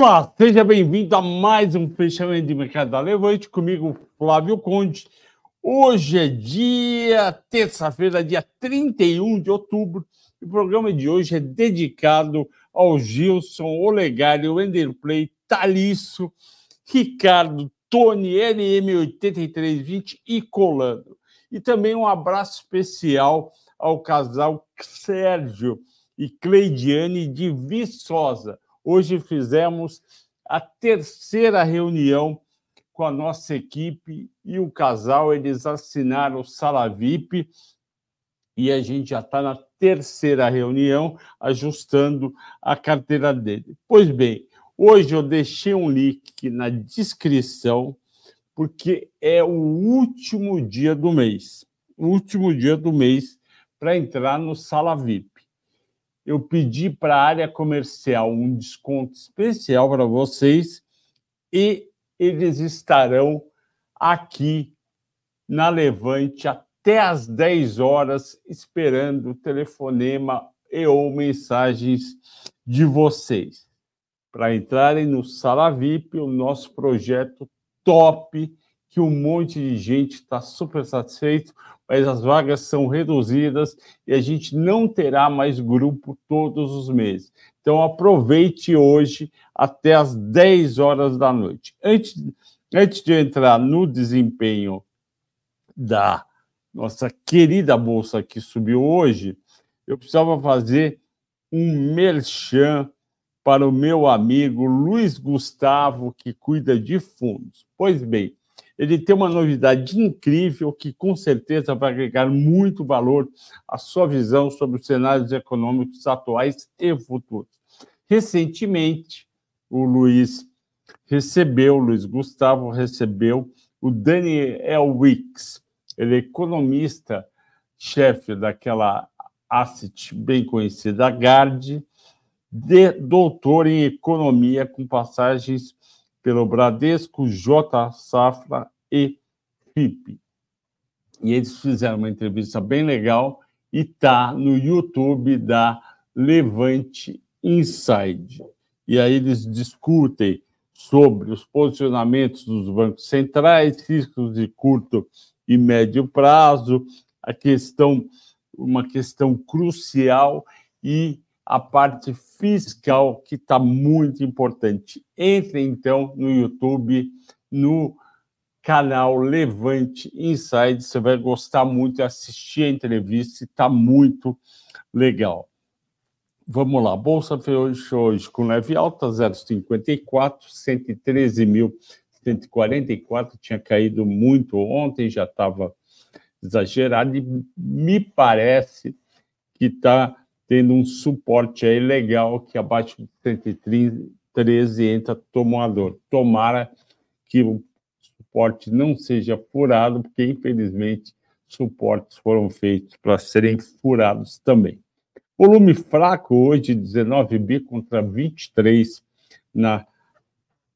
Olá, seja bem-vindo a mais um fechamento de mercado da Levante comigo, Flávio Conde. Hoje é dia, terça-feira, dia 31 de outubro. E o programa de hoje é dedicado ao Gilson, Olegário, Enderplay, Talisso, Ricardo, Tony, LM8320 e Colando. E também um abraço especial ao casal Sérgio e Cleidiane de Viçosa Hoje fizemos a terceira reunião com a nossa equipe e o casal, eles assinaram o Sala VIP e a gente já está na terceira reunião ajustando a carteira dele. Pois bem, hoje eu deixei um link na descrição porque é o último dia do mês, o último dia do mês para entrar no Sala VIP eu pedi para a área comercial um desconto especial para vocês e eles estarão aqui na Levante até às 10 horas esperando o telefonema e ou mensagens de vocês. Para entrarem no Sala VIP, o nosso projeto top que um monte de gente está super satisfeito, mas as vagas são reduzidas e a gente não terá mais grupo todos os meses. Então aproveite hoje até as 10 horas da noite. Antes, antes de entrar no desempenho da nossa querida bolsa que subiu hoje, eu precisava fazer um merchan para o meu amigo Luiz Gustavo, que cuida de fundos. Pois bem, ele tem uma novidade incrível que com certeza vai agregar muito valor à sua visão sobre os cenários econômicos atuais e futuros. Recentemente, o Luiz recebeu, o Luiz Gustavo recebeu o Daniel Wicks, ele é economista, chefe daquela asset bem conhecida, GARD, de, doutor em economia com passagens pelo Bradesco, J Safra e FIP. E eles fizeram uma entrevista bem legal e está no YouTube da Levante Inside. E aí eles discutem sobre os posicionamentos dos bancos centrais, riscos de curto e médio prazo, a questão, uma questão crucial e a parte fiscal, que está muito importante. Entre então no YouTube, no canal Levante Inside, você vai gostar muito assistir a entrevista, está muito legal. Vamos lá, Bolsa fechou hoje com leve alta, 0,54, 113.144, tinha caído muito ontem, já estava exagerado, e me parece que está tendo um suporte aí legal que abaixo de 113 entra tomador. Tomara que o suporte não seja furado, porque infelizmente suportes foram feitos para serem furados também. Volume fraco hoje, 19 bi contra 23 na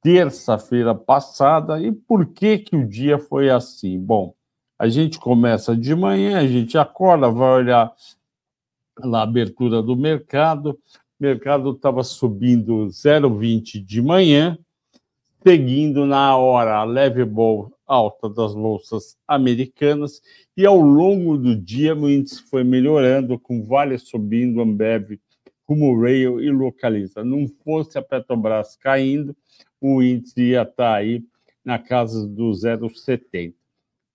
terça-feira passada. E por que que o dia foi assim? Bom, a gente começa de manhã, a gente acorda, vai olhar na abertura do mercado. O mercado estava subindo 0,20 de manhã, seguindo na hora a leve alta das bolsas americanas, e ao longo do dia o índice foi melhorando, com Vale subindo, Ambev, como Rail e Localiza. Não fosse a Petrobras caindo, o índice ia estar tá aí na casa do 0,70.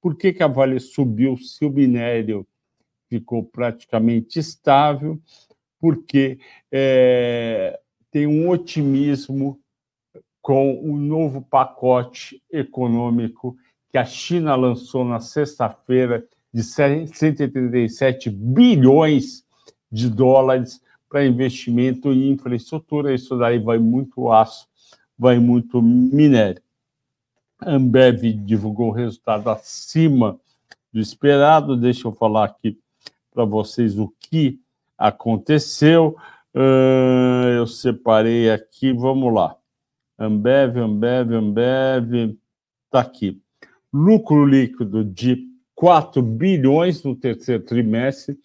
Por que, que a Vale subiu se o minério ficou praticamente estável, porque é, tem um otimismo com o novo pacote econômico que a China lançou na sexta-feira de 137 bilhões de dólares para investimento em infraestrutura. Isso daí vai muito aço, vai muito minério. A Ambev divulgou resultado acima do esperado. Deixa eu falar aqui para vocês o que aconteceu. Uh, eu separei aqui, vamos lá. Ambev, Ambev, Ambev, está aqui. Lucro líquido de 4 bilhões no terceiro trimestre,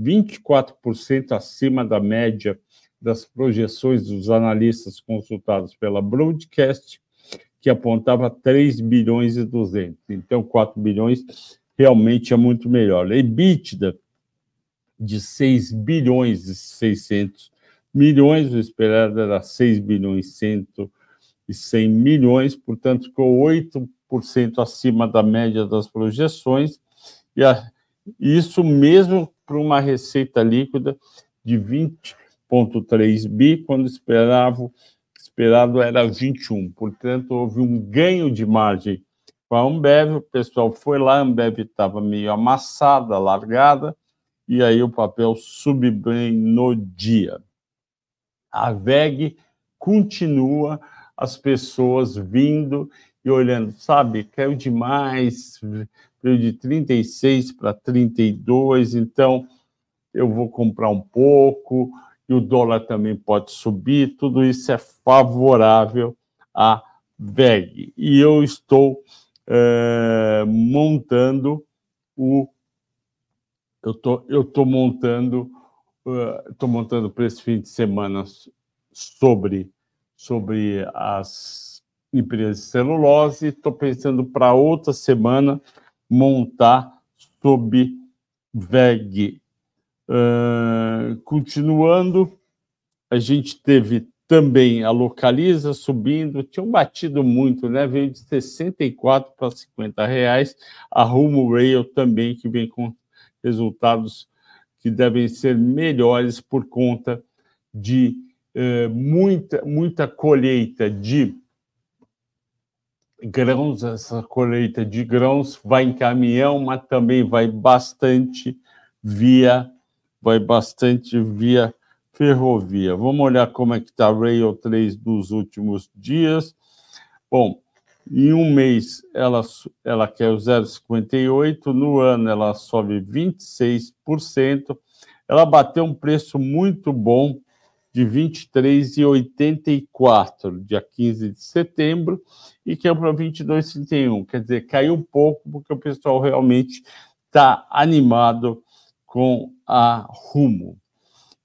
24% acima da média das projeções dos analistas consultados pela Broadcast, que apontava 3 bilhões e 200. Então, 4 bilhões realmente é muito melhor. EBITDA de 6 bilhões e 600 milhões, o esperado era 6 bilhões e 100 milhões, portanto, ficou 8% acima da média das projeções, e a, isso mesmo para uma receita líquida de 20,3 bi, quando esperava, esperado era 21. Portanto, houve um ganho de margem com a Ambev, o pessoal foi lá, a Ambev estava meio amassada, largada, e aí o papel subiu bem no dia. A VEG continua as pessoas vindo e olhando, sabe, caiu demais, veio de 36 para 32, então eu vou comprar um pouco, e o dólar também pode subir, tudo isso é favorável à VEG. E eu estou é, montando o. Eu tô, estou tô montando, estou uh, montando para esse fim de semana sobre, sobre as empresas de celulose, estou pensando para outra semana montar sob VEG. Uh, continuando, a gente teve também a Localiza subindo, tinham batido muito, né? Veio de 64 para 50 reais. A Rumo Rail também, que vem com resultados que devem ser melhores por conta de uh, muita, muita colheita de grãos, essa colheita de grãos vai em caminhão, mas também vai bastante via vai bastante via ferrovia. Vamos olhar como é que está a Rail 3 dos últimos dias. Bom, em um mês ela, ela quer o 0,58, no ano ela sobe 26%. Ela bateu um preço muito bom de 23,84, dia 15 de setembro, e que é para 22,31. Quer dizer, caiu um pouco, porque o pessoal realmente está animado com a Rumo.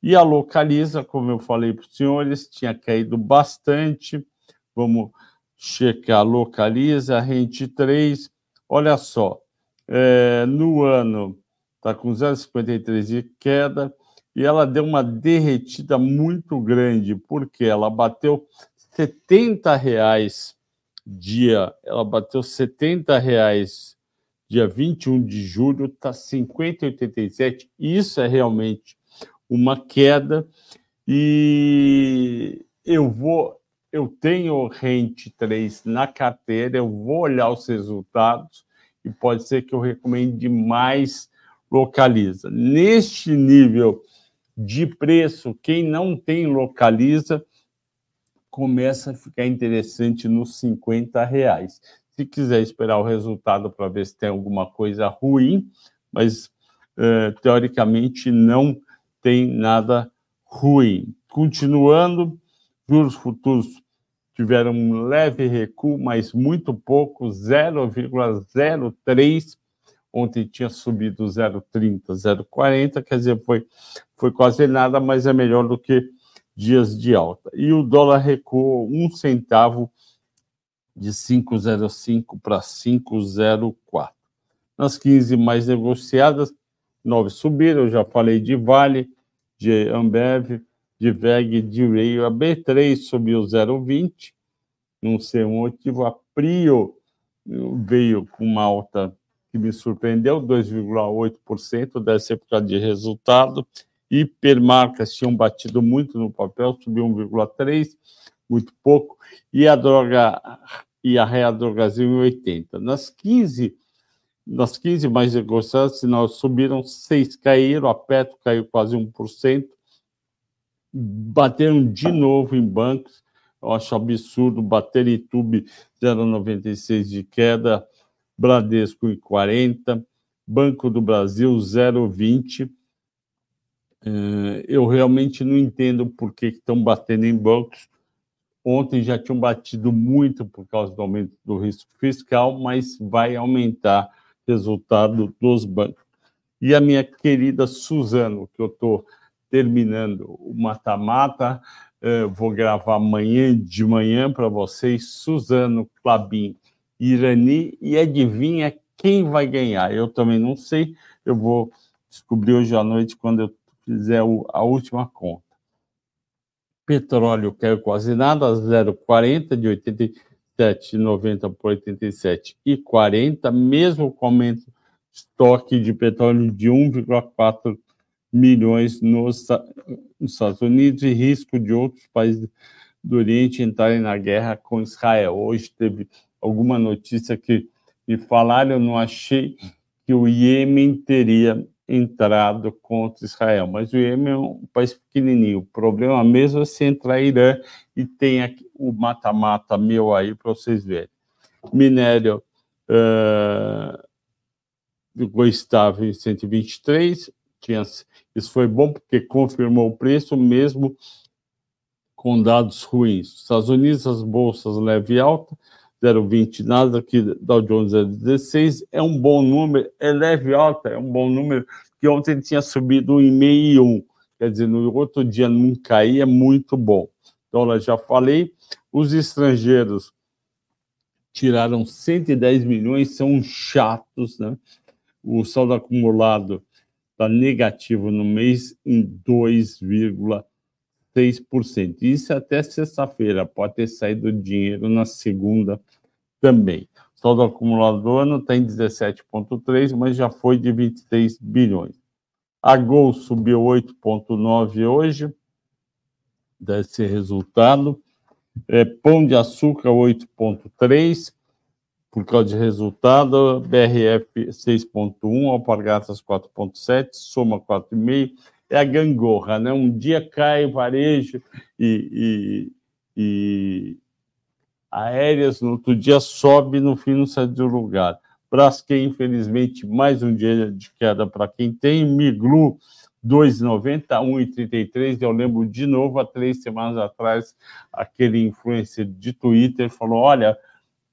E a Localiza, como eu falei para os senhores, tinha caído bastante. Vamos checar Localiza, Rente 3. Olha só, é, no ano está com 0,53 de queda, e ela deu uma derretida muito grande, porque ela bateu 70 reais dia, ela bateu 70 reais dia 21 de julho, está 50,87. Isso é realmente uma queda e eu vou, eu tenho rente 3 na carteira, eu vou olhar os resultados e pode ser que eu recomende mais localiza. Neste nível de preço, quem não tem localiza, começa a ficar interessante nos 50 reais. Se quiser esperar o resultado para ver se tem alguma coisa ruim, mas uh, teoricamente não tem nada ruim. Continuando, juros futuros tiveram um leve recuo, mas muito pouco, 0,03 Ontem tinha subido 0,30, 0,40, quer dizer, foi, foi quase nada, mas é melhor do que dias de alta. E o dólar recuou um centavo de 5,05 para 5,04. Nas 15 mais negociadas, nove subiram, eu já falei de Vale, de Ambev, de VEG, de Rail. A B3 subiu 0,20, não sei um motivo. A Prio veio com uma alta que me surpreendeu, 2,8%, deve ser por causa de resultado. Hipermarcas tinham batido muito no papel, subiu 1,3%, muito pouco. E a droga e a Real Drogazil em 80. Nas 15, nas 15 mais negociadas, nós subiram 6, caíram, a Petro caiu quase 1%, bateram de novo em bancos, eu acho absurdo, bater em Tube 0,96 de queda, Bradesco em 40, Banco do Brasil 0,20. Eh, eu realmente não entendo por que estão batendo em bancos. Ontem já tinham batido muito por causa do aumento do risco fiscal, mas vai aumentar o resultado dos bancos. E a minha querida Suzano, que eu estou terminando o mata-mata. Uh, vou gravar amanhã de manhã para vocês, Suzano, Clabin, Irani, e adivinha quem vai ganhar? Eu também não sei, eu vou descobrir hoje à noite quando eu fizer a última conta. Petróleo caiu quase nada, 0,40 de 87,90 por 87 e 40, mesmo com aumento estoque de petróleo de 1,4 milhões nos, nos Estados Unidos e risco de outros países do Oriente entrarem na guerra com Israel. Hoje teve alguma notícia que me falaram, eu não achei que o Iêmen teria entrado contra Israel, mas o Iêmen é um país pequenininho. O problema mesmo é se entrar Irã e tem aqui o mata-mata meu aí para vocês verem. Minério uh, ficou estável em 123, isso foi bom porque confirmou o preço mesmo com dados ruins. Estados Unidos, as bolsas leve alta, 0,20 nada, aqui Dow Jones 0,16, é um bom número, é leve alta, é um bom número, que ontem tinha subido 1,5 e 1, quer dizer, no outro dia não cair, é muito bom. Dólar já falei, os estrangeiros tiraram 110 milhões, são chatos, né? O saldo acumulado está negativo no mês em 2,6%. Isso até sexta-feira, pode ter saído dinheiro na segunda também. O saldo acumulado do ano está em 17,3, mas já foi de 23 bilhões. A Gol subiu 8,9 hoje, deve ser resultado. É, Pão de Açúcar 8,3, por causa de resultado. BRF 6,1, Alpargatas 4,7, Soma 4,5. É a gangorra, né? Um dia cai varejo e, e, e aéreas, no outro dia sobe, no fim não sai do lugar. Braskem, infelizmente, mais um dia de queda para quem tem. Miglu, 2,90, 1,33. Eu lembro de novo, há três semanas atrás, aquele influencer de Twitter falou: Olha,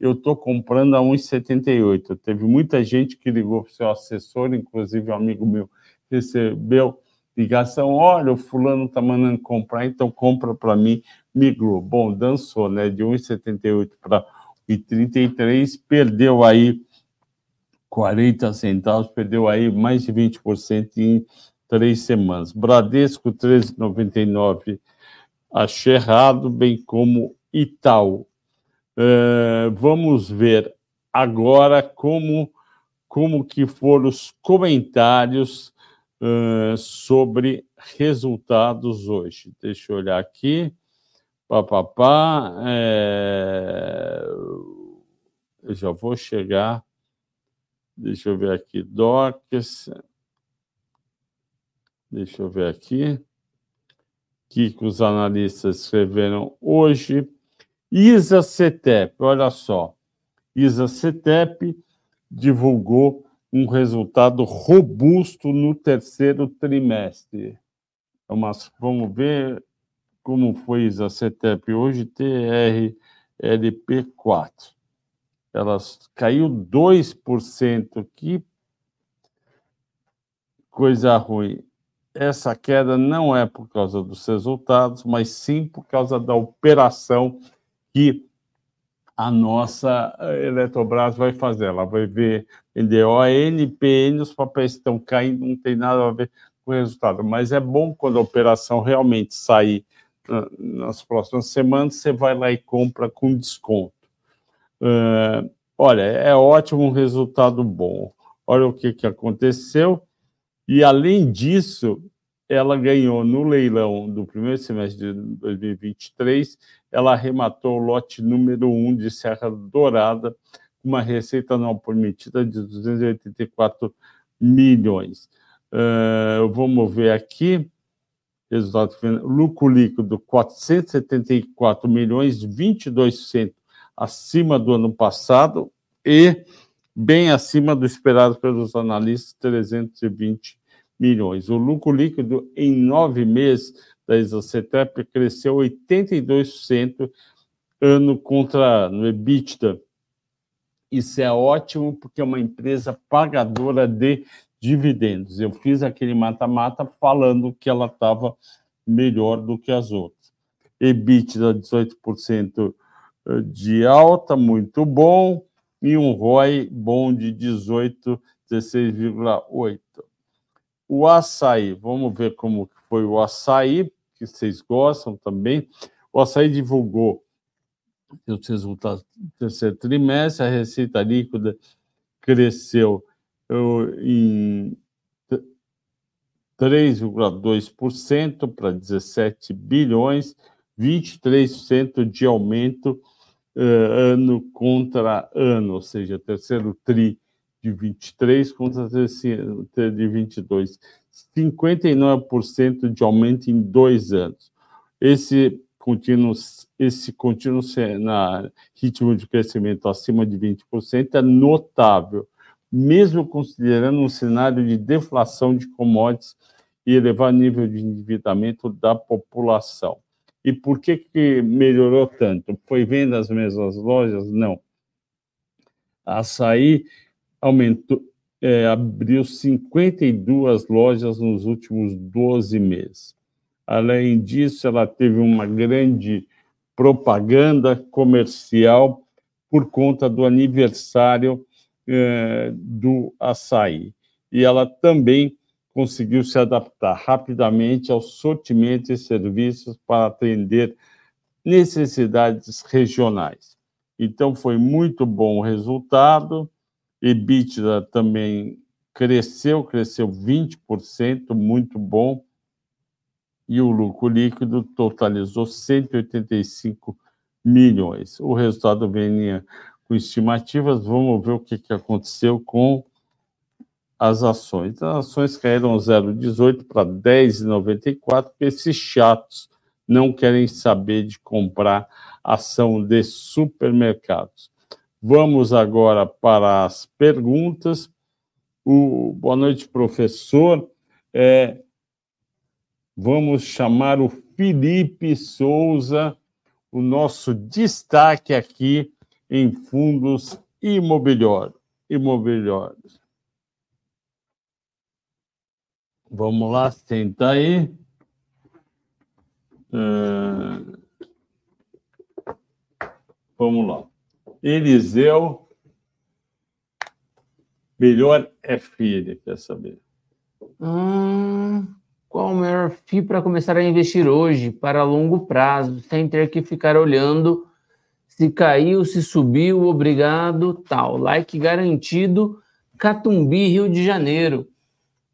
eu estou comprando a 1,78. Teve muita gente que ligou para o seu assessor, inclusive um amigo meu recebeu ligação: Olha, o fulano está mandando comprar, então compra para mim migrou. Bom, dançou, né? De 1,78 para 1,33, perdeu aí 40 centavos, perdeu aí mais de 20% em três semanas. Bradesco 13,99, achei errado, bem como Itaú. Uh, vamos ver agora como, como que foram os comentários uh, sobre resultados hoje. Deixa eu olhar aqui. Papapá, é... eu já vou chegar. Deixa eu ver aqui, Docs. Deixa eu ver aqui. O que os analistas escreveram hoje. ISA CETEP, olha só. ISA CETEP divulgou um resultado robusto no terceiro trimestre. Mas vamos ver como foi a CETEP hoje, TRLP4. Ela caiu 2%. Que coisa ruim. Essa queda não é por causa dos resultados, mas sim por causa da operação que a nossa eh, Eletrobras vai fazer. Ela vai ver, vender ON, PN, os papéis estão caindo, não tem nada a ver com o resultado. Mas é bom quando a operação realmente sair nas próximas semanas, você vai lá e compra com desconto. Uh, olha, é ótimo, um resultado bom. Olha o que, que aconteceu. E, além disso, ela ganhou no leilão do primeiro semestre de 2023, ela arrematou o lote número 1 um de Serra Dourada, com uma receita não permitida de 284 milhões. Uh, vamos ver aqui resultado lucro líquido 474 milhões, 22% acima do ano passado e bem acima do esperado pelos analistas, 320 milhões. O lucro líquido em nove meses da Isocetep cresceu 82% ano contra ano, EBITDA. Isso é ótimo porque é uma empresa pagadora de dividendos. Eu fiz aquele mata-mata falando que ela estava melhor do que as outras. EBITDA 18% eh, de alta, muito bom, e um ROI bom de 18, 16,8. O açaí, vamos ver como foi o açaí, que vocês gostam também. O açaí divulgou os resultados do terceiro trimestre, a receita líquida cresceu em 3,2% para 17 bilhões, 23% de aumento uh, ano contra ano, ou seja, terceiro tri de 23 contra de 22. 59% de aumento em dois anos. Esse contínuo, esse contínuo na ritmo de crescimento acima de 20% é notável, mesmo considerando um cenário de deflação de commodities e elevado nível de endividamento da população. E por que, que melhorou tanto? Foi vendo as mesmas lojas? Não. Açaí aumentou, é, abriu 52 lojas nos últimos 12 meses. Além disso, ela teve uma grande propaganda comercial por conta do aniversário eh, do açaí. E ela também conseguiu se adaptar rapidamente ao sortimento e serviços para atender necessidades regionais. Então, foi muito bom o resultado. EBITDA também cresceu, cresceu 20%, muito bom e o lucro líquido totalizou 185 milhões. O resultado vinha com estimativas, vamos ver o que, aconteceu com as ações. As ações caíram 0,18 para 10,94, porque esses chatos não querem saber de comprar ação de supermercados. Vamos agora para as perguntas. O, boa noite, professor. É, vamos chamar o Felipe Souza, o nosso destaque aqui em fundos imobiliários. imobiliários. Vamos lá, senta aí. Uh, vamos lá. Eliseu, melhor é filho, quer saber? Hum, qual o melhor FII para começar a investir hoje, para longo prazo, sem ter que ficar olhando se caiu, se subiu, obrigado, tal. Like garantido, Catumbi, Rio de Janeiro.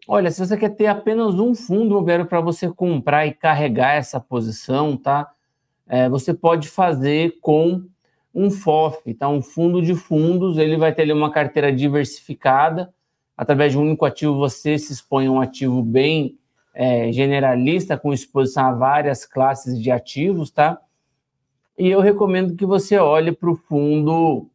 Olha, se você quer ter apenas um fundo imobiliário para você comprar e carregar essa posição, tá? É, você pode fazer com um FOF, tá? Um fundo de fundos, ele vai ter ali uma carteira diversificada. Através de um único ativo, você se expõe a um ativo bem é, generalista, com exposição a várias classes de ativos, tá? E eu recomendo que você olhe para o fundo.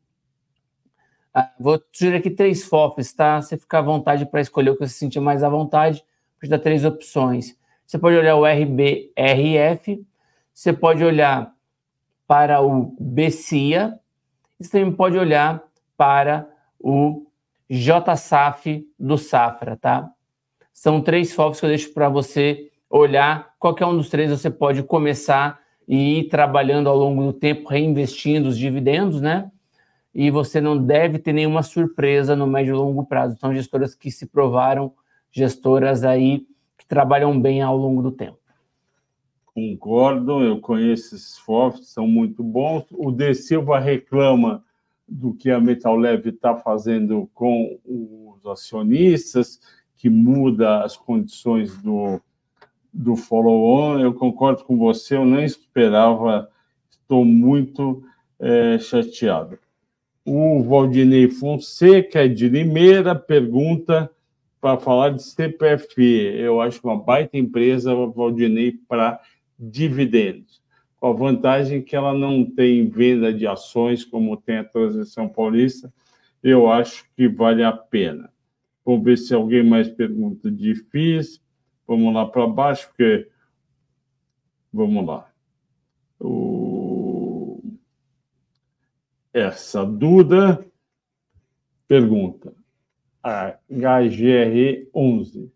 Ah, vou sugerir aqui três FOFs, tá? Você fica à vontade para escolher o que você sentir mais à vontade. Vou dar três opções. Você pode olhar o RBRF, você pode olhar para o BCIA, e você também pode olhar para o JSAF do Safra, tá? São três FOFs que eu deixo para você olhar. Qualquer um dos três você pode começar e ir trabalhando ao longo do tempo, reinvestindo os dividendos, né? E você não deve ter nenhuma surpresa no médio e longo prazo. São gestoras que se provaram, gestoras aí que trabalham bem ao longo do tempo. Concordo, eu conheço esses FOFs, são muito bons. O De Silva reclama do que a Metal Leve está fazendo com os acionistas que muda as condições do, do follow-on. Eu concordo com você, eu nem esperava, estou muito é, chateado. O Valdinei Fonseca, de Limeira, pergunta para falar de CPFE. Eu acho uma baita empresa, Valdinei, para dividendos. Com a vantagem que ela não tem venda de ações, como tem a Transição Paulista, eu acho que vale a pena. Vamos ver se alguém mais pergunta de FIIs. Vamos lá para baixo, porque. Vamos lá. O... Essa Duda pergunta: HGRE 11.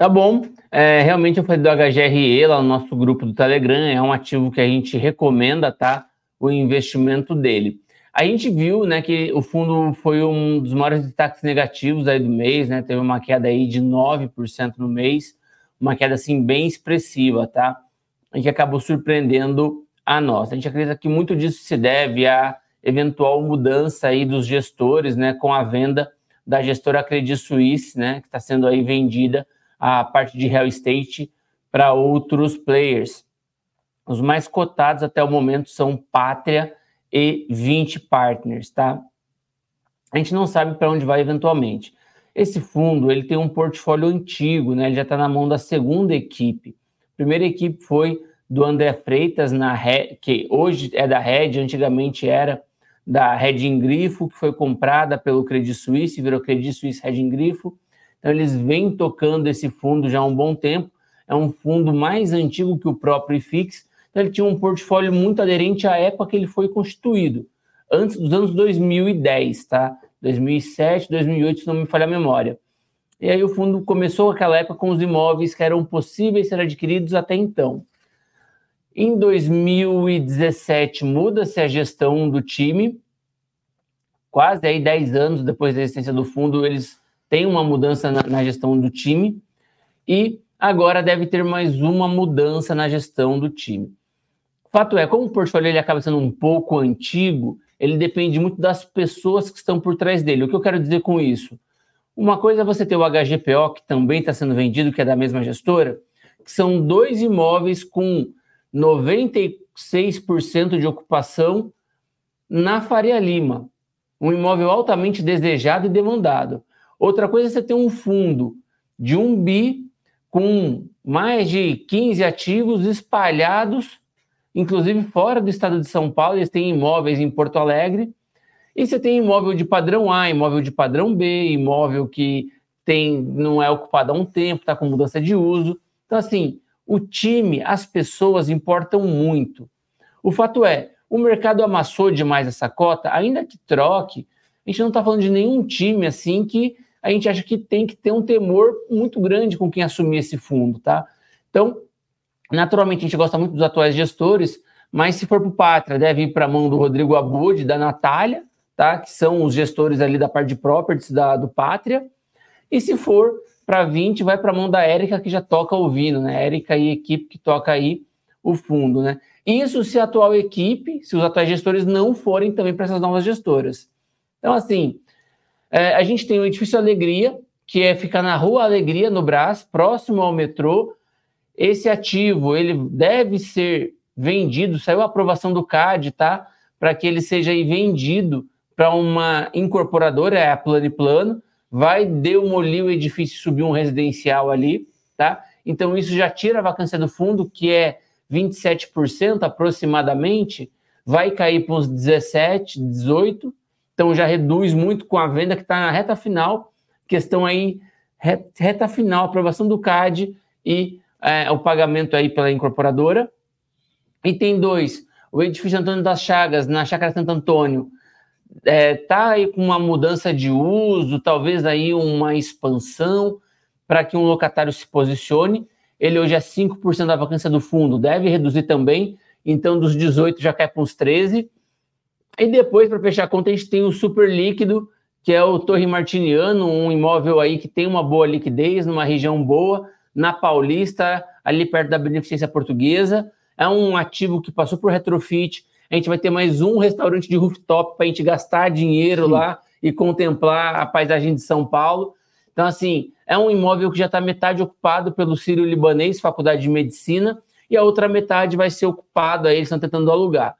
Tá bom. É, realmente eu falei do HGRE lá no nosso grupo do Telegram, é um ativo que a gente recomenda, tá? O investimento dele. A gente viu, né, que o fundo foi um dos maiores destaques negativos aí do mês, né? Teve uma queda aí de 9% no mês, uma queda assim bem expressiva, tá? E que acabou surpreendendo a nós. A gente acredita que muito disso se deve à eventual mudança aí dos gestores, né, com a venda da gestora Credit Suisse, né, que está sendo aí vendida a parte de real estate para outros players. Os mais cotados até o momento são Pátria e 20 partners, tá? A gente não sabe para onde vai eventualmente. Esse fundo ele tem um portfólio antigo, né? Ele já está na mão da segunda equipe. A primeira equipe foi do André Freitas na Red, que hoje é da Red, antigamente era da Red Grifo, que foi comprada pelo Credit Suisse, virou Credit Suisse Red Grifo. Então eles vêm tocando esse fundo já há um bom tempo. É um fundo mais antigo que o próprio IFIX, então, ele tinha um portfólio muito aderente à época que ele foi constituído, antes dos anos 2010, tá? 2007, 2008, se não me falha a memória. E aí o fundo começou aquela época com os imóveis que eram possíveis ser adquiridos até então. Em 2017 muda-se a gestão do time, quase aí 10 anos depois da existência do fundo, eles têm uma mudança na, na gestão do time e agora deve ter mais uma mudança na gestão do time. Fato é, como o portfólio ele acaba sendo um pouco antigo, ele depende muito das pessoas que estão por trás dele. O que eu quero dizer com isso? Uma coisa é você ter o HGPO, que também está sendo vendido, que é da mesma gestora, que são dois imóveis com 96% de ocupação na Faria Lima. Um imóvel altamente desejado e demandado. Outra coisa é você ter um fundo de um bi com mais de 15 ativos espalhados inclusive fora do estado de São Paulo, eles têm imóveis em Porto Alegre. E você tem imóvel de padrão A, imóvel de padrão B, imóvel que tem não é ocupado há um tempo, está com mudança de uso. Então, assim, o time, as pessoas importam muito. O fato é, o mercado amassou demais essa cota, ainda que troque, a gente não está falando de nenhum time assim que a gente acha que tem que ter um temor muito grande com quem assumir esse fundo, tá? Então, Naturalmente, a gente gosta muito dos atuais gestores, mas se for para o Pátria, deve ir para a mão do Rodrigo Abud, da Natália, tá? que são os gestores ali da parte de properties da, do Pátria. E se for para 20, vai para a mão da Érica, que já toca ouvindo, né? Érica e equipe que toca aí o fundo, né? Isso se a atual equipe, se os atuais gestores não forem também para essas novas gestoras. Então, assim, é, a gente tem o Edifício Alegria, que é ficar na Rua Alegria, no Brás, próximo ao metrô, esse ativo ele deve ser vendido, saiu a aprovação do CAD, tá? Para que ele seja vendido para uma incorporadora, é a Plano Plano, vai demolir o edifício subir um residencial ali, tá? Então isso já tira a vacância do fundo, que é 27% aproximadamente, vai cair para uns 17, 18, então já reduz muito com a venda que está na reta final, questão aí, reta final, aprovação do CAD e é, o pagamento aí pela incorporadora. Item 2, o edifício Antônio das Chagas, na Chácara Santo Antônio, está é, tá aí com uma mudança de uso, talvez aí uma expansão para que um locatário se posicione. Ele hoje é 5% da vacância do fundo, deve reduzir também, então dos 18 já cai para uns 13. E depois, para fechar a conta, a gente tem o super líquido, que é o Torre Martiniano, um imóvel aí que tem uma boa liquidez, numa região boa, na Paulista, ali perto da Beneficência Portuguesa. É um ativo que passou por retrofit. A gente vai ter mais um restaurante de rooftop para a gente gastar dinheiro Sim. lá e contemplar a paisagem de São Paulo. Então, assim, é um imóvel que já está metade ocupado pelo Sírio Libanês, Faculdade de Medicina, e a outra metade vai ser ocupada, aí eles estão tentando alugar.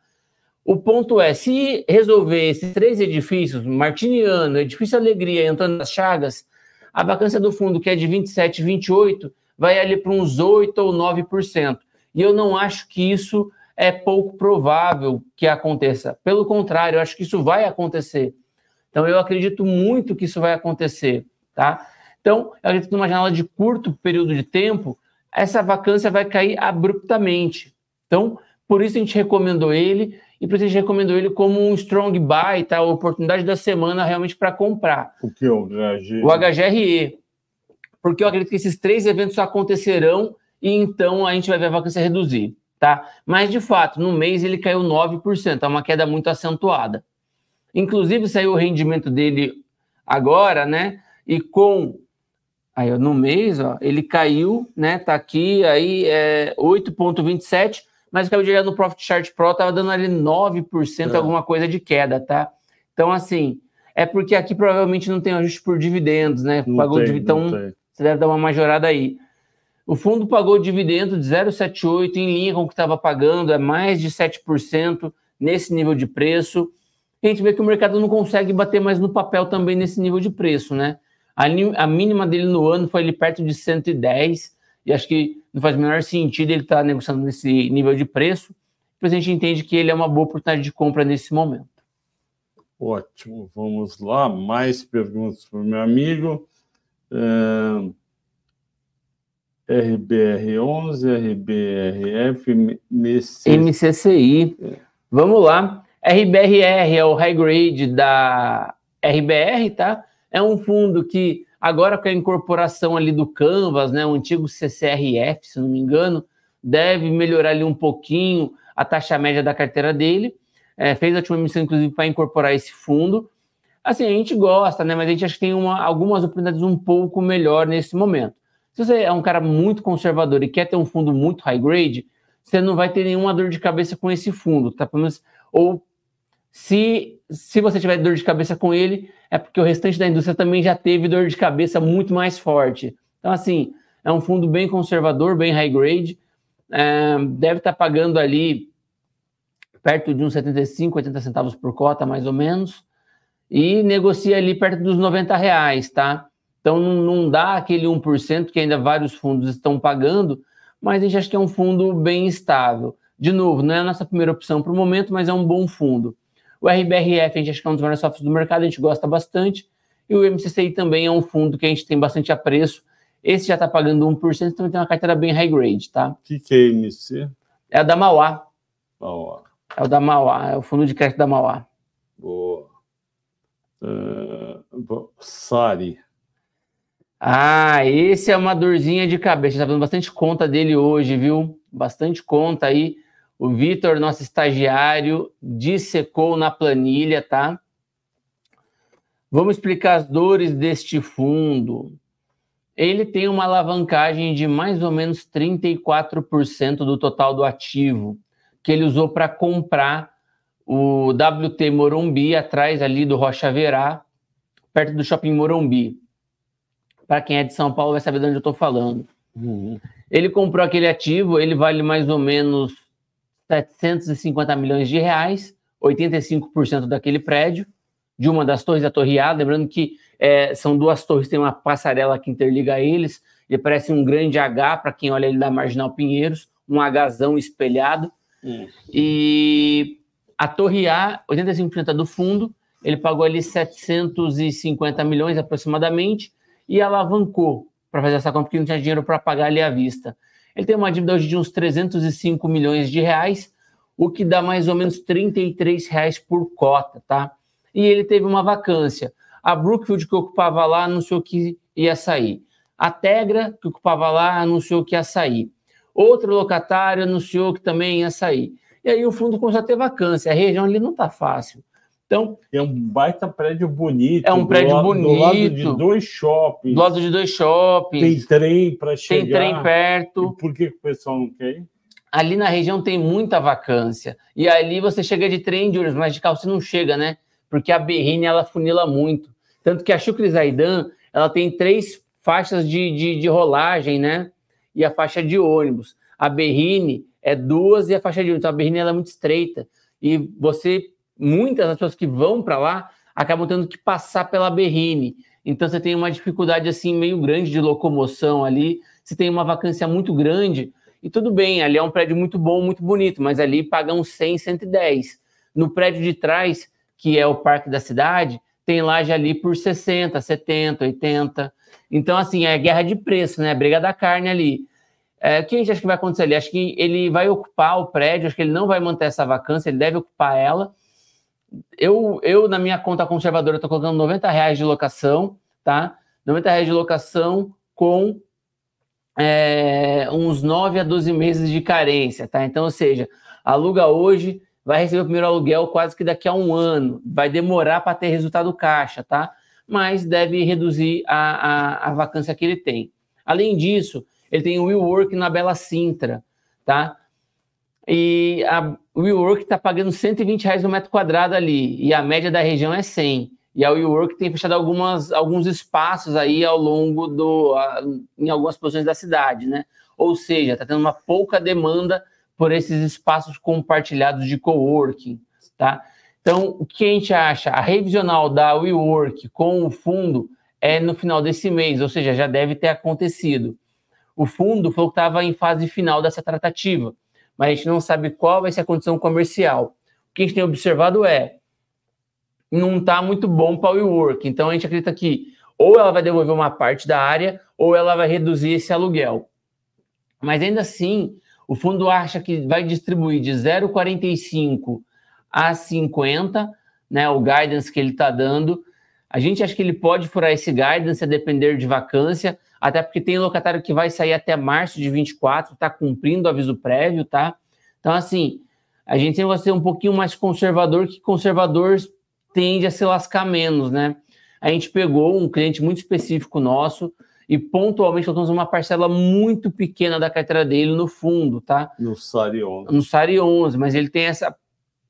O ponto é, se resolver esses três edifícios, Martiniano, Edifício Alegria e Antônio das Chagas, a vacância do fundo, que é de 27, 28, vai ali para uns 8 ou 9%. E eu não acho que isso é pouco provável que aconteça. Pelo contrário, eu acho que isso vai acontecer. Então, eu acredito muito que isso vai acontecer, tá? Então, eu acredito que numa janela de curto período de tempo, essa vacância vai cair abruptamente. Então, por isso a gente recomendou ele e por isso a gente recomendou ele como um strong buy, tá? A oportunidade da semana realmente para comprar. O que? O HGRE? O HGRE. Porque eu acredito que esses três eventos acontecerão e então a gente vai ver a vacância reduzir, tá? Mas de fato, no mês ele caiu 9%, é uma queda muito acentuada. Inclusive saiu o rendimento dele agora, né? E com aí no mês, ó, ele caiu, né? Tá aqui aí é 8.27 mas acabei de olhar no Profit Chart Pro, tava dando ali 9%, é. alguma coisa de queda, tá? Então, assim, é porque aqui provavelmente não tem ajuste por dividendos, né? Não pagou tem, então você deve dar uma majorada aí. O fundo pagou dividendo de 0,78 em linha com o que estava pagando, é mais de 7% nesse nível de preço. A gente vê que o mercado não consegue bater mais no papel também nesse nível de preço, né? A, a mínima dele no ano foi ali perto de 110, e acho que não faz o menor sentido ele estar tá negociando nesse nível de preço. Depois a gente entende que ele é uma boa oportunidade de compra nesse momento. Ótimo, vamos lá. Mais perguntas para o meu amigo. Uh, RBR11, RBRF, MC... MCCI. Vamos lá. RBRR é o high grade da RBR, tá? É um fundo que Agora, com a incorporação ali do Canvas, né, o antigo CCRF, se não me engano, deve melhorar ali um pouquinho a taxa média da carteira dele. É, fez a última emissão, inclusive, para incorporar esse fundo. Assim, a gente gosta, né? Mas a gente acha que tem uma, algumas oportunidades um pouco melhor nesse momento. Se você é um cara muito conservador e quer ter um fundo muito high grade, você não vai ter nenhuma dor de cabeça com esse fundo, tá? Pelo menos, ou se, se você tiver dor de cabeça com ele, é porque o restante da indústria também já teve dor de cabeça muito mais forte. Então, assim, é um fundo bem conservador, bem high grade, é, deve estar tá pagando ali perto de uns 75, 80 centavos por cota, mais ou menos, e negocia ali perto dos 90 reais, tá? Então não, dá aquele 1% que ainda vários fundos estão pagando, mas a gente acha que é um fundo bem estável. De novo, não é a nossa primeira opção para o momento, mas é um bom fundo. O RBRF, a gente acha que é um dos melhores softwares do mercado, a gente gosta bastante. E o MCCI também é um fundo que a gente tem bastante apreço. Esse já está pagando 1%, então tem uma carteira bem high grade, tá? O que, que é MC? É a da Mauá. Mauá. É o da Mauá, é o fundo de crédito da Mauá. Boa. Uh, Sari. Ah, esse é uma dorzinha de cabeça. Está dando bastante conta dele hoje, viu? Bastante conta aí. O Vitor, nosso estagiário, dissecou na planilha, tá? Vamos explicar as dores deste fundo. Ele tem uma alavancagem de mais ou menos 34% do total do ativo, que ele usou para comprar o WT Morumbi, atrás ali do Rocha Verá, perto do Shopping Morumbi. Para quem é de São Paulo vai saber de onde eu estou falando. Uhum. Ele comprou aquele ativo, ele vale mais ou menos 750 milhões de reais, 85% daquele prédio, de uma das torres da Torre A. Lembrando que é, são duas torres, tem uma passarela que interliga eles. Ele parece um grande H para quem olha ele da Marginal Pinheiros, um Hzão espelhado. Hum. E a Torre A, 85% é do fundo, ele pagou ali 750 milhões aproximadamente e alavancou para fazer essa compra, porque não tinha dinheiro para pagar ali à vista. Ele tem uma dívida hoje de uns 305 milhões de reais, o que dá mais ou menos 33 reais por cota, tá? E ele teve uma vacância. A Brookfield, que ocupava lá, anunciou que ia sair. A Tegra, que ocupava lá, anunciou que ia sair. Outro locatário anunciou que também ia sair. E aí o fundo começou a ter vacância. A região ali não está fácil. Então, é um baita prédio bonito. É um prédio do, bonito. Do lado de dois shoppings. Do lado de dois shoppings. Tem trem para chegar. Tem trem perto. E por que, que o pessoal não quer ir? Ali na região tem muita vacância. E ali você chega de trem de ônibus, mas de carro você não chega, né? Porque a Berrine, ela funila muito. Tanto que a Chucre Zaidan, ela tem três faixas de, de, de rolagem, né? E a faixa de ônibus. A Berrine é duas e a faixa de ônibus. Então, a Berrine ela é muito estreita. E você muitas das pessoas que vão para lá acabam tendo que passar pela Berrine. Então você tem uma dificuldade assim meio grande de locomoção ali. Você tem uma vacância muito grande e tudo bem, ali é um prédio muito bom, muito bonito, mas ali pagam 100, 110. No prédio de trás, que é o parque da cidade, tem laje ali por 60, 70, 80. Então assim, é guerra de preço, né? Briga da carne ali. É, o que a gente acha que vai acontecer ali? Acho que ele vai ocupar o prédio, acho que ele não vai manter essa vacância, ele deve ocupar ela. Eu, eu na minha conta conservadora, estou colocando 90 reais de locação, tá? 90 reais de locação com é, uns 9 a 12 meses de carência, tá? Então, ou seja, aluga hoje, vai receber o primeiro aluguel quase que daqui a um ano, vai demorar para ter resultado caixa, tá? Mas deve reduzir a, a, a vacância que ele tem. Além disso, ele tem o WeWork na Bela Sintra, tá? E a WeWork está pagando 120 reais no metro quadrado ali, e a média da região é 100. E a WeWork tem fechado algumas, alguns espaços aí ao longo do. A, em algumas posições da cidade, né? Ou seja, está tendo uma pouca demanda por esses espaços compartilhados de coworking, tá? Então, o que a gente acha? A revisional da WeWork com o fundo é no final desse mês, ou seja, já deve ter acontecido. O fundo falou que estava em fase final dessa tratativa, mas a gente não sabe qual vai ser a condição comercial. O que a gente tem observado é não está muito bom para o WeWork. Então a gente acredita que ou ela vai devolver uma parte da área ou ela vai reduzir esse aluguel. Mas ainda assim, o fundo acha que vai distribuir de 0,45 a 50, né, o guidance que ele está dando. A gente acha que ele pode furar esse guidance a depender de vacância, até porque tem locatário que vai sair até março de 24, está cumprindo o aviso prévio, tá? Então, assim, a gente sempre vai ser um pouquinho mais conservador que conservador tende a se lascar menos, né? A gente pegou um cliente muito específico nosso e pontualmente colocamos uma parcela muito pequena da carteira dele no fundo, tá? No SARI 11. No SARI 11, mas ele tem essa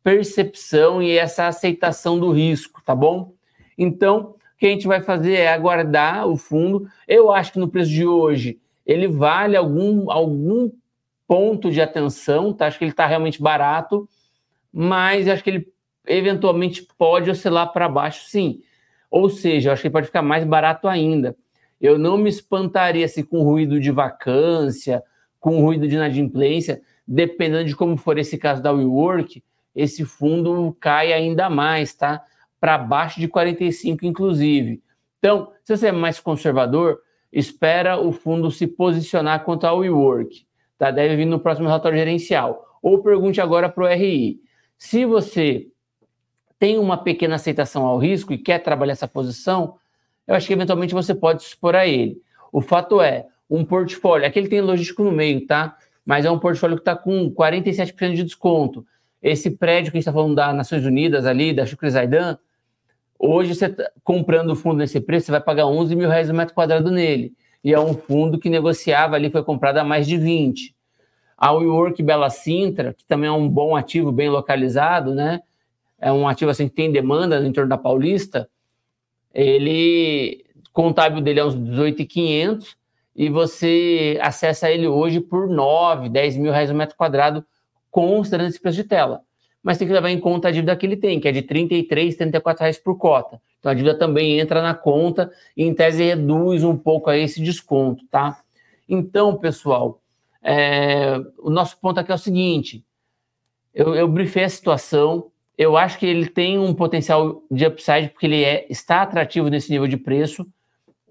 percepção e essa aceitação do risco, tá bom? Então, que a gente vai fazer é aguardar o fundo. Eu acho que no preço de hoje ele vale algum, algum ponto de atenção, tá? Acho que ele está realmente barato, mas acho que ele eventualmente pode oscilar para baixo, sim. Ou seja, acho que pode ficar mais barato ainda. Eu não me espantaria se com ruído de vacância, com ruído de inadimplência, dependendo de como for esse caso da WeWork, esse fundo cai ainda mais, tá? Para baixo de 45, inclusive. Então, se você é mais conservador, espera o fundo se posicionar quanto ao WeWork, tá? Deve vir no próximo relatório gerencial. Ou pergunte agora para o RI. Se você tem uma pequena aceitação ao risco e quer trabalhar essa posição, eu acho que eventualmente você pode se expor a ele. O fato é, um portfólio, aqui ele tem logístico no meio, tá? Mas é um portfólio que está com 47% de desconto. Esse prédio que a gente está falando das Nações Unidas ali, da Shukri Zaidan, hoje você tá comprando o fundo nesse preço, você vai pagar 11 mil reais no metro quadrado nele. E é um fundo que negociava ali, foi comprado a mais de 20. A WeWork Bela Sintra, que também é um bom ativo, bem localizado, né? é um ativo assim que tem demanda no entorno da Paulista, ele contábil dele é uns 18,500 e você acessa ele hoje por 9, 10 mil reais o metro quadrado, considerando esse preço de tela. Mas tem que levar em conta a dívida que ele tem, que é de 33, 34 reais por cota. Então a dívida também entra na conta e em tese reduz um pouco aí esse desconto, tá? Então, pessoal, é, o nosso ponto aqui é o seguinte: eu, eu briefei a situação, eu acho que ele tem um potencial de upside porque ele é, está atrativo nesse nível de preço,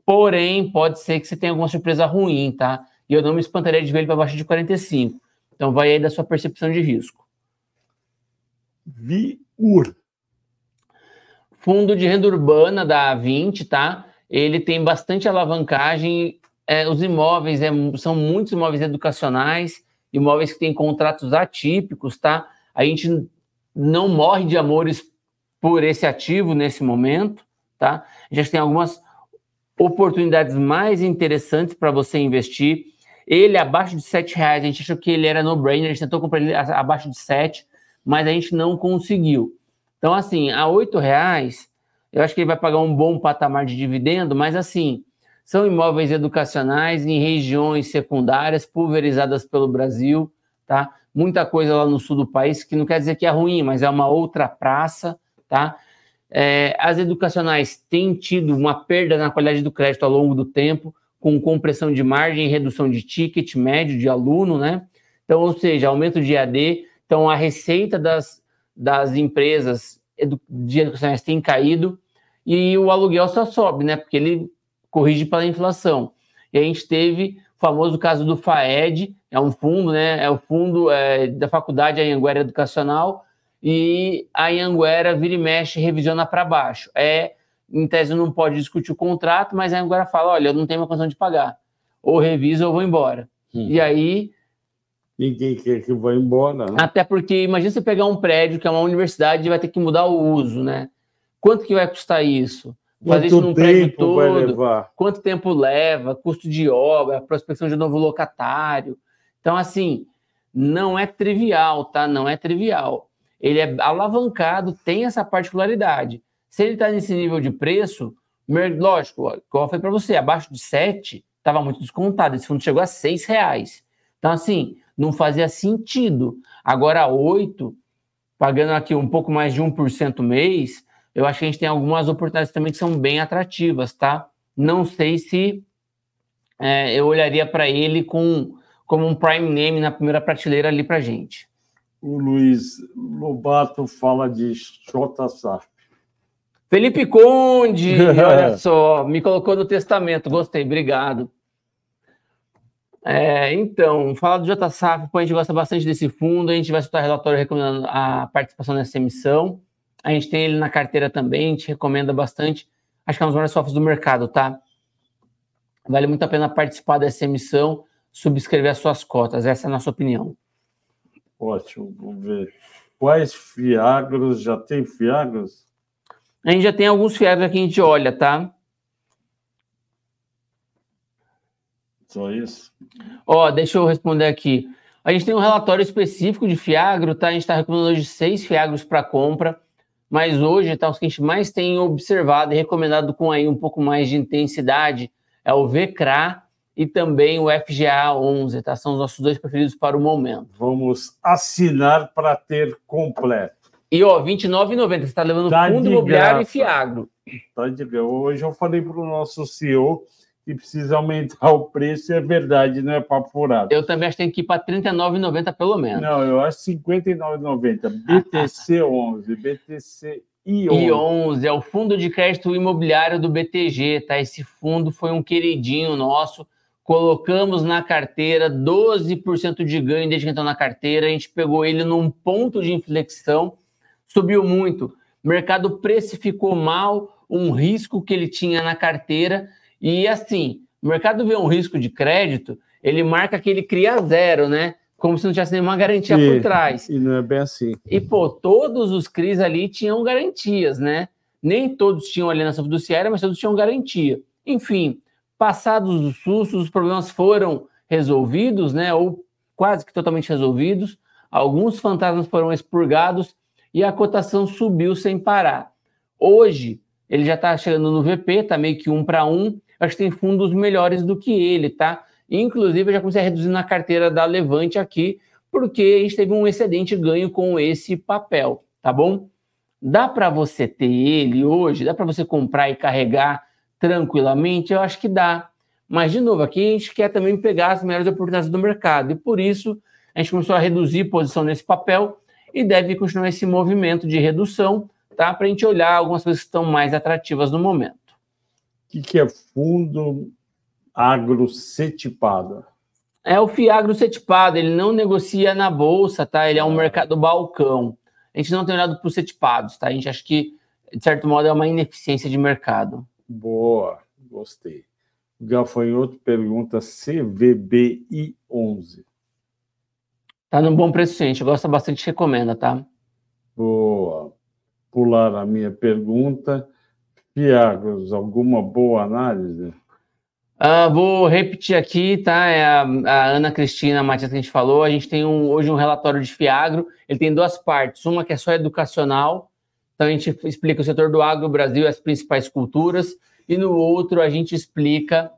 porém pode ser que você tenha alguma surpresa ruim, tá? E eu não me espantaria de ver ele para baixo de 45. Então vai aí da sua percepção de risco. VIUR. Fundo de renda urbana da A20, tá? Ele tem bastante alavancagem. É, os imóveis é, são muitos imóveis educacionais, imóveis que têm contratos atípicos, tá? A gente não morre de amores por esse ativo nesse momento, tá? A gente tem algumas oportunidades mais interessantes para você investir. Ele abaixo de R$ reais, a gente achou que ele era no-brainer, a gente tentou comprar ele abaixo de 7, mas a gente não conseguiu. Então, assim, a R$ reais, eu acho que ele vai pagar um bom patamar de dividendo, mas assim, são imóveis educacionais em regiões secundárias pulverizadas pelo Brasil, tá? muita coisa lá no sul do país, que não quer dizer que é ruim, mas é uma outra praça, tá? É, as educacionais têm tido uma perda na qualidade do crédito ao longo do tempo, com compressão de margem redução de ticket médio de aluno, né? Então, ou seja, aumento de AD, então a receita das, das empresas de educacionais tem caído e o aluguel só sobe, né? Porque ele corrige pela inflação. E a gente teve famoso caso do FAED, é um fundo, né? É o fundo é, da faculdade Anhanguera Educacional, e a Anhanguera vira e mexe revisiona para baixo. É, em tese, não pode discutir o contrato, mas a Anhanguera fala: olha, eu não tenho uma condição de pagar. Ou reviso ou vou embora. Hum. E aí. Ninguém quer que vá embora. Né? Até porque, imagina você pegar um prédio que é uma universidade e vai ter que mudar o uso, né? Quanto que vai custar isso? Fazer isso num prédio todo, quanto tempo leva, custo de obra, prospecção de novo locatário. Então, assim, não é trivial, tá? Não é trivial. Ele é alavancado, tem essa particularidade. Se ele está nesse nível de preço, lógico, como eu falei para você, abaixo de 7 estava muito descontado. Esse fundo chegou a 6 reais. Então, assim, não fazia sentido. Agora, 8, pagando aqui um pouco mais de 1% mês, eu acho que a gente tem algumas oportunidades também que são bem atrativas, tá? Não sei se é, eu olharia para ele com, como um prime name na primeira prateleira ali para gente. O Luiz Lobato fala de JSAP. Felipe Conde, olha só, me colocou no testamento, gostei, obrigado. É, então, fala do JSAP, a gente gosta bastante desse fundo, a gente vai soltar relatório recomendando a participação nessa emissão. A gente tem ele na carteira também, a gente recomenda bastante. Acho que é um dos maiores softwares do mercado, tá? Vale muito a pena participar dessa emissão, subscrever as suas cotas. Essa é a nossa opinião. Ótimo, vamos ver. Quais fiagros? Já tem fiagros? A gente já tem alguns fiagros que a gente olha, tá? Só isso? Ó, deixa eu responder aqui. A gente tem um relatório específico de fiagro, tá? A gente está recomendando hoje seis fiagros para compra mas hoje tá, os que a gente mais tem observado e recomendado com aí um pouco mais de intensidade é o VCRA e também o FGA 11, tá? São os nossos dois preferidos para o momento. Vamos assinar para ter completo. E ó, R$29,90, você está levando tá fundo imobiliário e Fiagro. Tá de graça. Hoje eu falei para o nosso CEO que precisa aumentar o preço, é verdade, não é papo furado. Eu também acho que tem que ir para R$ 39,90 pelo menos. Não, eu acho R$ 59,90. BTC 11, BTC I11. I11 é o fundo de crédito imobiliário do BTG, tá? Esse fundo foi um queridinho nosso. Colocamos na carteira 12% de ganho desde que entrou na carteira. A gente pegou ele num ponto de inflexão, subiu muito. O mercado precificou mal um risco que ele tinha na carteira e assim, o mercado vê um risco de crédito, ele marca que ele cria zero, né? Como se não tivesse nenhuma garantia e, por trás. E não é bem assim. E, pô, todos os CRIs ali tinham garantias, né? Nem todos tinham alienação fiduciária, mas todos tinham garantia. Enfim, passados os sustos, os problemas foram resolvidos, né? Ou quase que totalmente resolvidos. Alguns fantasmas foram expurgados e a cotação subiu sem parar. Hoje, ele já está chegando no VP, está meio que um para um acho que tem fundos melhores do que ele, tá? Inclusive, eu já comecei a reduzir na carteira da Levante aqui, porque a gente teve um excedente ganho com esse papel, tá bom? Dá para você ter ele hoje? Dá para você comprar e carregar tranquilamente? Eu acho que dá. Mas, de novo, aqui a gente quer também pegar as melhores oportunidades do mercado. E por isso, a gente começou a reduzir posição nesse papel e deve continuar esse movimento de redução, tá? Para a gente olhar algumas coisas que estão mais atrativas no momento. O que, que é fundo agrocetipado? É o FIAGRO cetipado, ele não negocia na bolsa, tá? Ele é um é. mercado balcão. A gente não tem olhado para os cetipados, tá? A gente acha que, de certo modo, é uma ineficiência de mercado. Boa, gostei. Gafanhoto pergunta CVBI 11. Tá num bom preço, gente gosta bastante, recomenda, tá? Boa. Pular a minha pergunta. Piagos, alguma boa análise? Uh, vou repetir aqui, tá? É a, a, Ana Cristina Matias que a gente falou. A gente tem um, hoje um relatório de Fiagro. Ele tem duas partes. Uma que é só educacional. Então a gente explica o setor do agro, Brasil e as principais culturas. E no outro a gente explica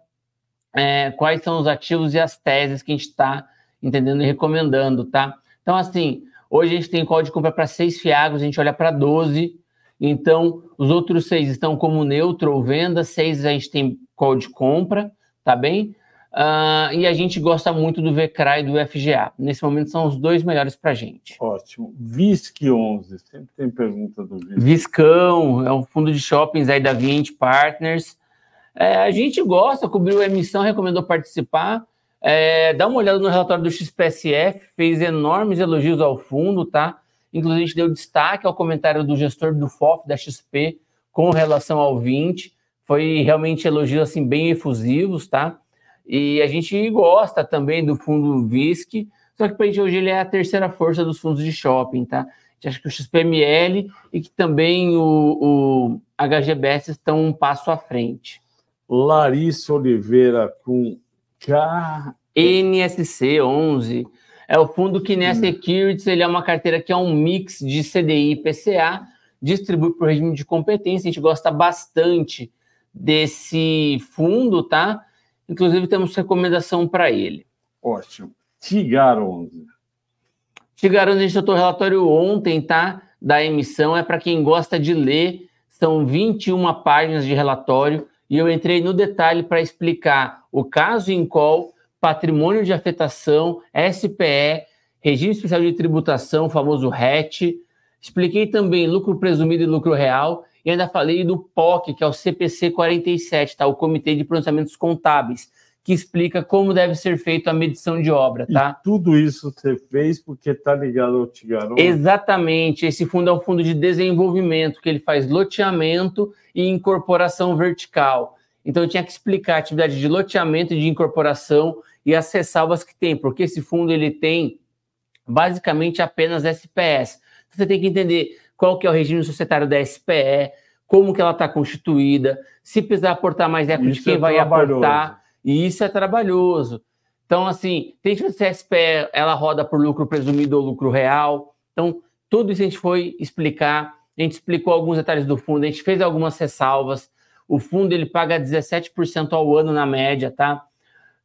é, quais são os ativos e as teses que a gente está entendendo e recomendando, tá? Então, assim, hoje a gente tem código de compra para seis Fiagros, a gente olha para 12 então, os outros seis estão como neutro ou venda, seis a gente tem call de compra, tá bem? Uh, e a gente gosta muito do VCRA e do FGA. Nesse momento são os dois melhores para a gente. Ótimo. VISC 11, sempre tem pergunta do VISC. Viscão, é um fundo de shoppings aí da 20 Partners. É, a gente gosta, cobriu a emissão, recomendou participar. É, dá uma olhada no relatório do XPSF, fez enormes elogios ao fundo, tá? Inclusive, a gente deu destaque ao comentário do gestor do FOF da XP com relação ao 20. Foi realmente elogios assim, bem efusivos, tá? E a gente gosta também do fundo VISC, só que para a gente hoje ele é a terceira força dos fundos de shopping, tá? A gente acha que o XPML e que também o, o HGBS estão um passo à frente. Larissa Oliveira com K... NSC 11 é o fundo que nessa hum. Securities ele é uma carteira que é um mix de CDI e PCA, distribui por regime de competência. A gente gosta bastante desse fundo, tá? Inclusive temos recomendação para ele. Ótimo. Tigar 11. Tigar 11 a gente soltou o relatório ontem, tá? Da emissão é para quem gosta de ler. São 21 páginas de relatório e eu entrei no detalhe para explicar o caso em qual patrimônio de afetação, SPE, regime especial de tributação, famoso RET. Expliquei também lucro presumido e lucro real e ainda falei do POC, que é o CPC 47, tá? O Comitê de Pronunciamentos Contábeis, que explica como deve ser feita a medição de obra, tá? E tudo isso você fez porque tá ligado ao Tigarão? Exatamente. Esse fundo é um fundo de desenvolvimento, que ele faz loteamento e incorporação vertical. Então eu tinha que explicar a atividade de loteamento e de incorporação e as ressalvas que tem, porque esse fundo ele tem basicamente apenas SPS. Você tem que entender qual que é o regime societário da SPE, como que ela está constituída, se precisar aportar mais equity, isso quem é vai aportar, e isso é trabalhoso. Então, assim, tem que ser SPE, ela roda por lucro presumido ou lucro real. Então, tudo isso a gente foi explicar, a gente explicou alguns detalhes do fundo, a gente fez algumas ressalvas. O fundo ele paga 17% ao ano na média, tá?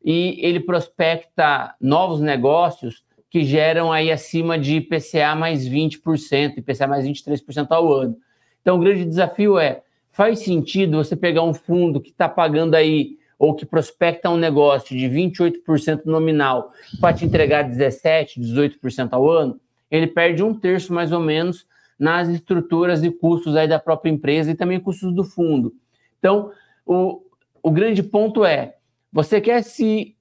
E ele prospecta novos negócios que geram aí acima de IPCA mais 20%, IPCA mais 23% ao ano. Então, o grande desafio é, faz sentido você pegar um fundo que está pagando aí, ou que prospecta um negócio de 28% nominal para te entregar 17%, 18% ao ano? Ele perde um terço, mais ou menos, nas estruturas e custos aí da própria empresa e também custos do fundo. Então, o, o grande ponto é, você quer se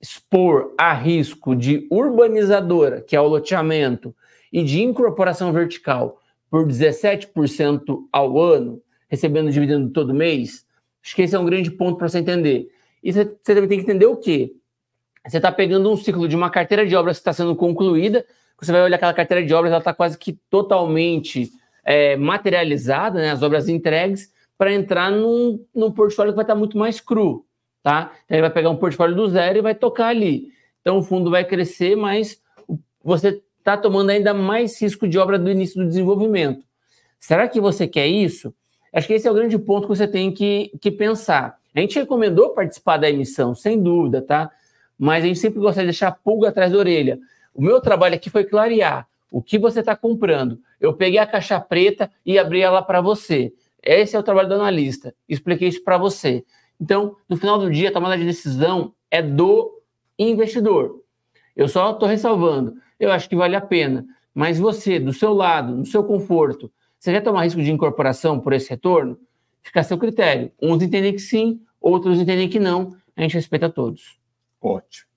expor a risco de urbanizadora, que é o loteamento, e de incorporação vertical por 17% ao ano, recebendo dividendo todo mês, acho que esse é um grande ponto para você entender. E você, também tem que entender o quê? Você está pegando um ciclo de uma carteira de obras que está sendo concluída, você vai olhar aquela carteira de obras, ela está quase que totalmente é, materializada, né, as obras entregues, para entrar num, num portfólio que vai estar tá muito mais cru tá? Então ele vai pegar um portfólio do zero e vai tocar ali. Então o fundo vai crescer, mas você está tomando ainda mais risco de obra do início do desenvolvimento. Será que você quer isso? Acho que esse é o grande ponto que você tem que, que pensar. A gente recomendou participar da emissão, sem dúvida, tá? Mas a gente sempre gosta de deixar a pulga atrás da orelha. O meu trabalho aqui foi clarear o que você está comprando. Eu peguei a caixa preta e abri ela para você. Esse é o trabalho do analista. Expliquei isso para você. Então, no final do dia, a tomada de decisão é do investidor. Eu só estou ressalvando. Eu acho que vale a pena. Mas você, do seu lado, no seu conforto, você quer tomar risco de incorporação por esse retorno? Fica a seu critério. Uns entendem que sim, outros entendem que não. A gente respeita todos. Ótimo.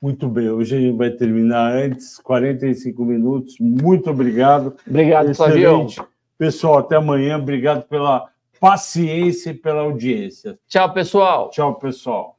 Muito bem. Hoje a gente vai terminar antes, 45 minutos. Muito obrigado. Obrigado, Excelente. Flavião. Pessoal, até amanhã. Obrigado pela paciência e pela audiência. Tchau, pessoal. Tchau, pessoal.